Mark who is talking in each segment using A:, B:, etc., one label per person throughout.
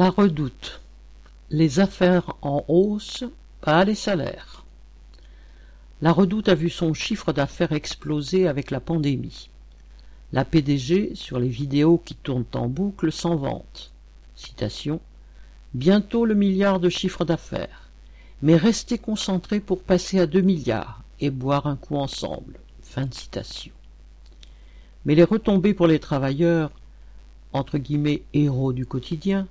A: La redoute. Les affaires en hausse, pas les salaires. La redoute a vu son chiffre d'affaires exploser avec la pandémie. La PDG, sur les vidéos qui tournent en boucle, s'en vante. Citation. Bientôt le milliard de chiffre d'affaires. Mais restez concentrés pour passer à deux milliards et boire un coup ensemble. Fin de citation. Mais les retombées pour les travailleurs, entre guillemets héros du quotidien,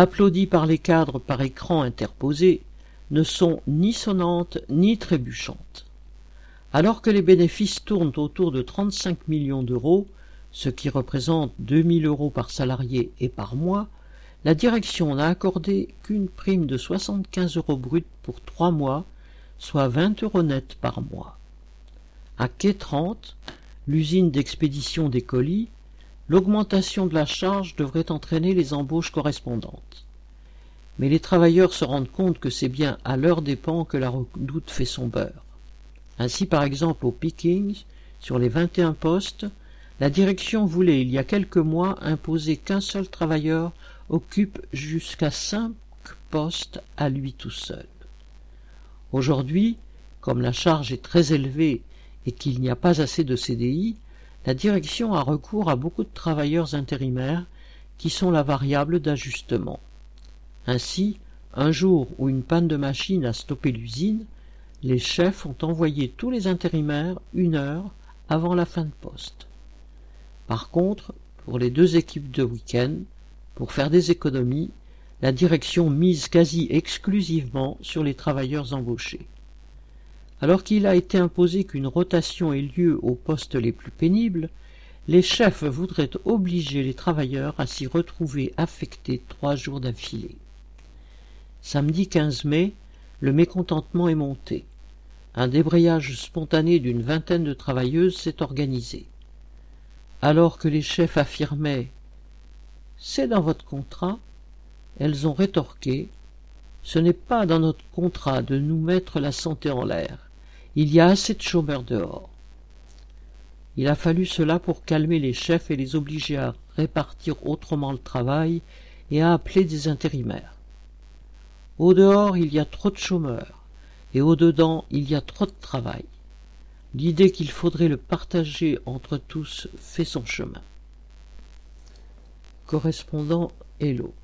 A: applaudis par les cadres par écran interposé, ne sont ni sonnantes ni trébuchantes. Alors que les bénéfices tournent autour de 35 millions d'euros, ce qui représente 2000 euros par salarié et par mois, la direction n'a accordé qu'une prime de 75 euros brut pour trois mois, soit 20 euros net par mois. À Quai 30, l'usine d'expédition des colis, l'augmentation de la charge devrait entraîner les embauches correspondantes. Mais les travailleurs se rendent compte que c'est bien à leur dépens que la redoute fait son beurre. Ainsi, par exemple, au Pickings, sur les 21 postes, la direction voulait, il y a quelques mois, imposer qu'un seul travailleur occupe jusqu'à cinq postes à lui tout seul. Aujourd'hui, comme la charge est très élevée et qu'il n'y a pas assez de CDI, la direction a recours à beaucoup de travailleurs intérimaires qui sont la variable d'ajustement. Ainsi, un jour où une panne de machine a stoppé l'usine, les chefs ont envoyé tous les intérimaires une heure avant la fin de poste. Par contre, pour les deux équipes de week-end, pour faire des économies, la direction mise quasi exclusivement sur les travailleurs embauchés. Alors qu'il a été imposé qu'une rotation ait lieu aux postes les plus pénibles, les chefs voudraient obliger les travailleurs à s'y retrouver affectés trois jours d'affilée. Samedi 15 mai, le mécontentement est monté. Un débrayage spontané d'une vingtaine de travailleuses s'est organisé. Alors que les chefs affirmaient C'est dans votre contrat, elles ont rétorqué Ce n'est pas dans notre contrat de nous mettre la santé en l'air. Il y a assez de chômeurs dehors. Il a fallu cela pour calmer les chefs et les obliger à répartir autrement le travail et à appeler des intérimaires. Au dehors, il y a trop de chômeurs, et au dedans, il y a trop de travail. L'idée qu'il faudrait le partager entre tous fait son chemin. Correspondant Hello.